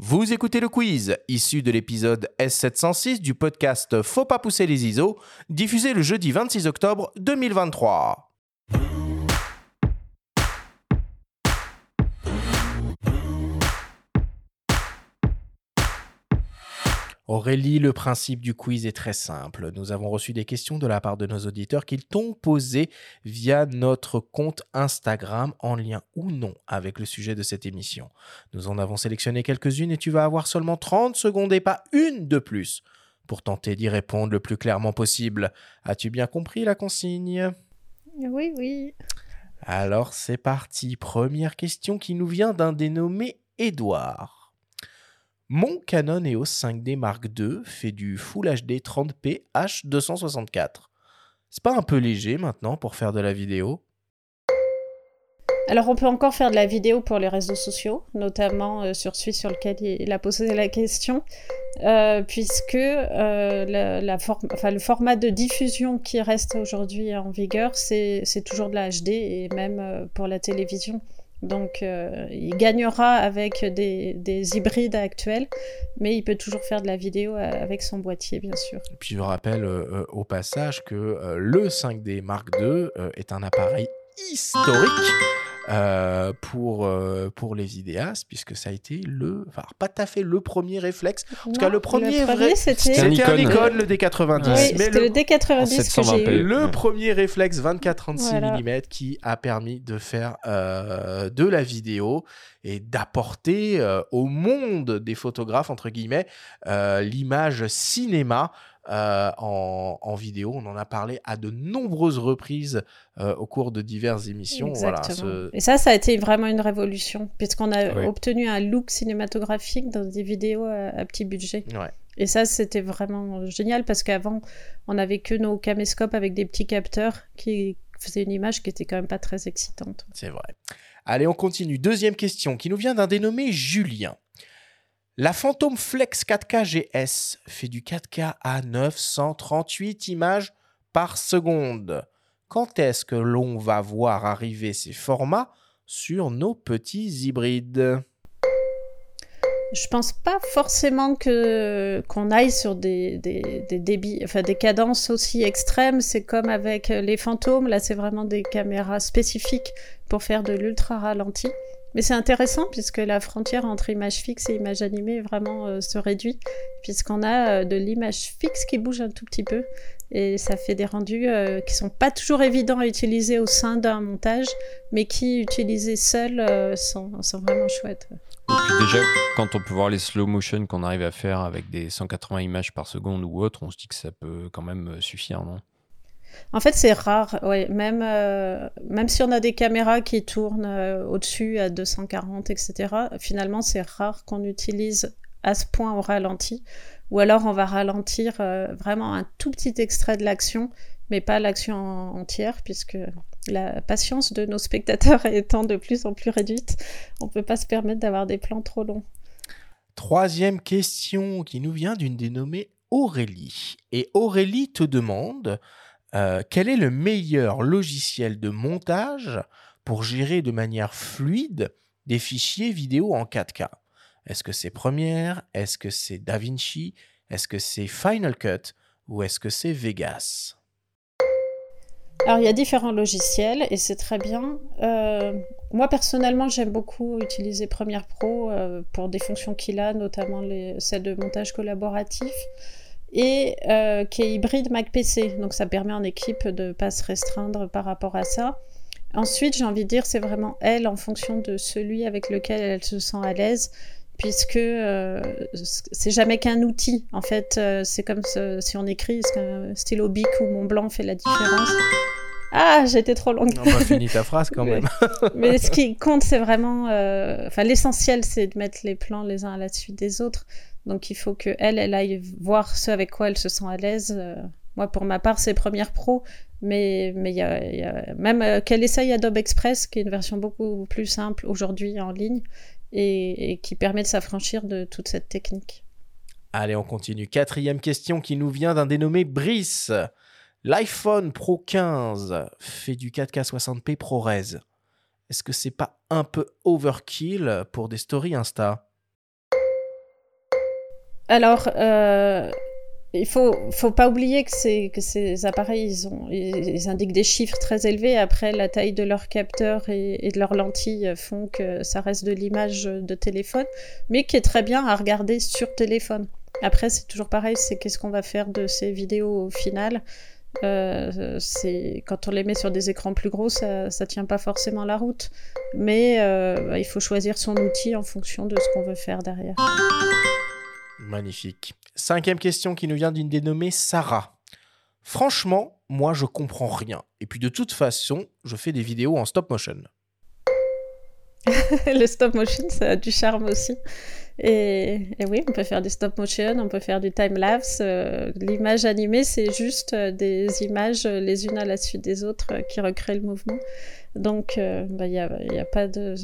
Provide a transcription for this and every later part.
Vous écoutez le quiz, issu de l'épisode S706 du podcast Faut pas pousser les ISO, diffusé le jeudi 26 octobre 2023. Aurélie, le principe du quiz est très simple. Nous avons reçu des questions de la part de nos auditeurs qu'ils t'ont posées via notre compte Instagram en lien ou non avec le sujet de cette émission. Nous en avons sélectionné quelques-unes et tu vas avoir seulement 30 secondes et pas une de plus pour tenter d'y répondre le plus clairement possible. As-tu bien compris la consigne? Oui, oui. Alors c'est parti. Première question qui nous vient d'un dénommé Édouard. Mon Canon EOS 5D Mark II fait du Full HD 30p H264. C'est pas un peu léger maintenant pour faire de la vidéo? Alors on peut encore faire de la vidéo pour les réseaux sociaux, notamment euh, sur celui sur lequel il a posé la question, euh, puisque euh, le format de diffusion qui reste aujourd'hui en vigueur, c'est toujours de la HD et même pour la télévision. Donc, euh, il gagnera avec des, hybrides actuels, mais il peut toujours faire de la vidéo euh, avec son boîtier, bien sûr. Et puis, je rappelle euh, au passage que le 5D Mark II est un appareil historique euh, pour, euh, pour les vidéastes, puisque ça a été le, enfin pas tout à fait le premier réflexe. En tout cas, le premier, vrai, c'était un Nikon, le D90. Oui, mais le, le D90 que j'ai eu. Le premier réflexe 24-36 mm qui a permis de faire euh, de la vidéo et d'apporter au monde des photographes, entre guillemets, l'image cinéma euh, en, vidéo. On en a parlé à de nombreuses reprises euh, au cours de diverses émissions. Et ça, ça a été vraiment une révolution, puisqu'on a obtenu un look cinématographique dans des vidéos à, petit budget. Et ça, c'était vraiment génial, parce qu'avant, on n'avait que nos caméscopes avec des petits capteurs qui faisaient une image qui était quand même pas très excitante. C'est vrai. Allez, on continue. Deuxième question qui nous vient d'un dénommé Julien. La Phantom Flex 4K GS fait du 4K à 938 images par seconde. Quand est-ce que l'on va voir arriver ces formats sur nos petits hybrides? Je pense pas forcément qu'on aille sur des, des, débits, enfin des cadences aussi extrêmes. C'est comme avec les fantômes. Là, c'est vraiment des caméras spécifiques pour faire de l'ultra ralenti. Mais c'est intéressant puisque la frontière entre image fixe et image animée vraiment euh, se réduit, puisqu'on a euh, de l'image fixe qui bouge un tout petit peu. Et ça fait des rendus euh, qui sont pas toujours évidents à utiliser au sein d'un montage, mais qui, utilisés seuls, sont, sont, vraiment chouettes. Et puis déjà, quand on peut voir les slow motion qu'on arrive à faire avec des 180 images par seconde ou autre, on se dit que ça peut quand même suffire, non? En fait, c'est rare, ouais. Même, euh, même si on a des caméras qui tournent euh, au-dessus à 240, etc., finalement, c'est rare qu'on utilise à ce point au ralenti. Ou alors, on va ralentir euh, vraiment un tout petit extrait de l'action, mais pas l'action entière, puisque la patience de nos spectateurs étant de plus en plus réduite, on ne peut pas se permettre d'avoir des plans trop longs. Troisième question qui nous vient d'une dénommée Aurélie. Et Aurélie te demande euh, quel est le meilleur logiciel de montage pour gérer de manière fluide des fichiers vidéo en 4K Est-ce que c'est Premiere? Est-ce que c'est DaVinci? Est-ce que c'est Final Cut? Ou est-ce que c'est Vegas? Alors il y a différents logiciels et c'est très bien. Euh, moi personnellement j'aime beaucoup utiliser Premiere Pro euh, pour des fonctions qu'il a, notamment les, celles de montage collaboratif et euh, qui est hybride Mac PC. Donc ça permet en équipe de ne pas se restreindre par rapport à ça. Ensuite, j'ai envie de dire, c'est vraiment elle en fonction de celui avec lequel elle se sent à l'aise, puisque euh, c'est jamais qu'un outil. En fait, euh, c'est comme si on écrit, est-ce qu'un stylo bic ou Mont Blanc fait la différence ah, j'étais trop longue. On va finir ta phrase quand même. mais ce qui compte, c'est vraiment. Enfin, l'essentiel, c'est de mettre les plans les uns à la suite des autres. Donc il faut que elle, aille voir ce avec quoi elle se sent à l'aise. Euh, moi, pour ma part, c'est Premiere Pro, mais mais même euh, qu'elle essaye Adobe Express, qui est une version beaucoup plus simple aujourd'hui en ligne et, qui permet de s'affranchir de toute cette technique. Allez, on continue. Quatrième question qui nous vient d'un dénommé Brice. L'iPhone Pro 15 fait du 4K 60p ProRes. Est-ce que c'est pas un peu overkill pour des stories Insta? Alors, euh, il faut, faut pas oublier que, ces, appareils, ils, indiquent des chiffres très élevés. Après, la taille de leur capteur et, de leurs lentilles font que ça reste de l'image de téléphone, mais qui est très bien à regarder sur téléphone. Après, c'est toujours pareil, c'est qu'est-ce qu'on va faire de ces vidéos au final. Euh, quand on les met sur des écrans plus gros, ça, ça tient pas forcément la route. Mais euh, il faut choisir son outil en fonction de ce qu'on veut faire derrière. Magnifique. Cinquième question qui nous vient d'une dénommée Sarah. Franchement, moi je comprends rien. Et puis de toute façon, je fais des vidéos en stop motion. le stop motion, ça a du charme aussi. Et, oui, on peut faire du stop motion, on peut faire du time-lapse. Euh, l'image animée, c'est juste euh, des images euh, les unes à la suite des autres qui recréent le mouvement. Donc, il bah, n'y a, y a, pas de...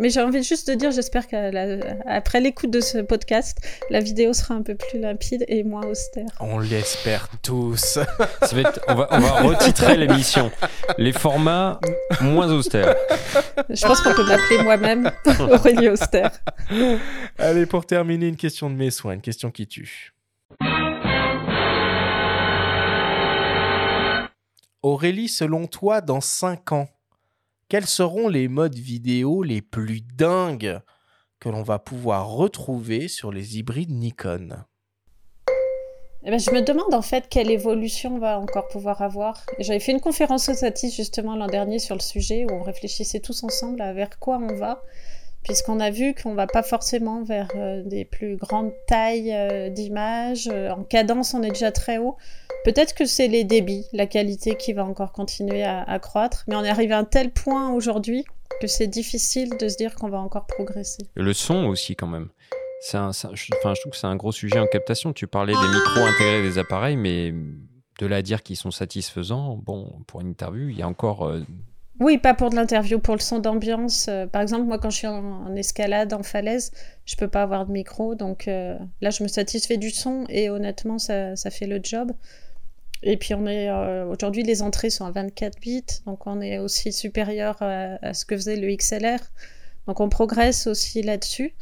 Mais j'ai envie juste de dire, j'espère qu'après l'écoute de ce podcast, la vidéo sera un peu plus limpide et moins austère. On l'espère tous. on, va, on va retitrer l'émission. Les formats moins austères. Je pense qu'on peut m'appeler moi-même Aurélie Austère. Allez, pour terminer, une question de mes soins, une question qui tue. Aurélie, selon toi, dans 5 ans, quels seront les modes vidéo les plus dingues que l'on va pouvoir retrouver sur les hybrides Nikon? Eh ben, je me demande en fait quelle évolution on va encore pouvoir avoir. J'avais fait une conférence au Satis justement l'an dernier sur le sujet où on réfléchissait tous ensemble à vers quoi on va puisqu'on a vu qu'on va pas forcément vers euh, des plus grandes tailles euh, d'images. Euh, en cadence, on est déjà très haut. Peut-être que c'est les débits, la qualité qui va encore continuer à, croître, mais on est arrivé à un tel point aujourd'hui que c'est difficile de se dire qu'on va encore progresser. le son aussi, quand même. je, enfin, je trouve que c'est un gros sujet en captation. Tu parlais des micros intégrés des appareils, mais de là à dire qu'ils sont satisfaisants, bon, pour une interview, il y a encore oui, pas pour de l'interview, pour le son d'ambiance. Euh, par exemple, moi, quand je suis en, escalade, en falaise, je peux pas avoir de micro. Donc euh, là, je me satisfais du son et honnêtement, ça, ça fait le job. Et puis, on est euh, aujourd'hui, les entrées sont à 24 bits. Donc, on est aussi supérieur à, ce que faisait le XLR. Donc, on progresse aussi là-dessus.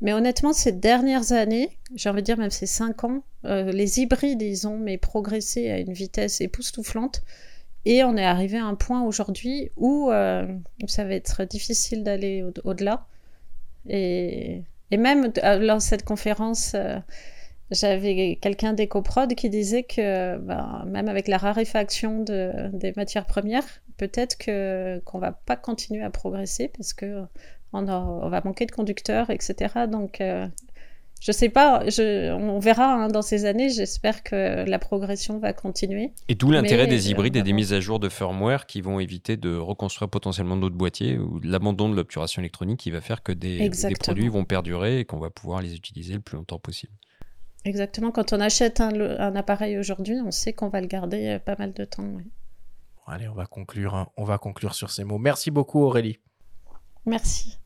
Mais honnêtement, ces dernières années, j'ai envie de dire même ces 5 ans, les hybrides, ils ont mais progressé à une vitesse époustouflante. Et on est arrivé à un point aujourd'hui où euh, ça va être difficile d'aller au-delà. et, et, même euh, lors de cette conférence, euh, j'avais quelqu'un d'EcoProd qui disait que ben, même avec la raréfaction de, des matières premières, peut-être que qu'on va pas continuer à progresser parce que on, on va manquer de conducteurs, etc. Donc je sais pas, on verra hein, dans ces années. J'espère que la progression va continuer. Et d'où l'intérêt des hybrides et des mises à jour de firmware qui vont éviter de reconstruire potentiellement d'autres boîtiers ou l'abandon de l'obturation électronique qui va faire que des, produits vont perdurer et qu'on va pouvoir les utiliser le plus longtemps possible. Exactement. Quand on achète un, appareil aujourd'hui, on sait qu'on va le garder euh, pas mal de temps. Allez, on va conclure. Hein. On va conclure sur ces mots. Merci beaucoup, Aurélie. Merci.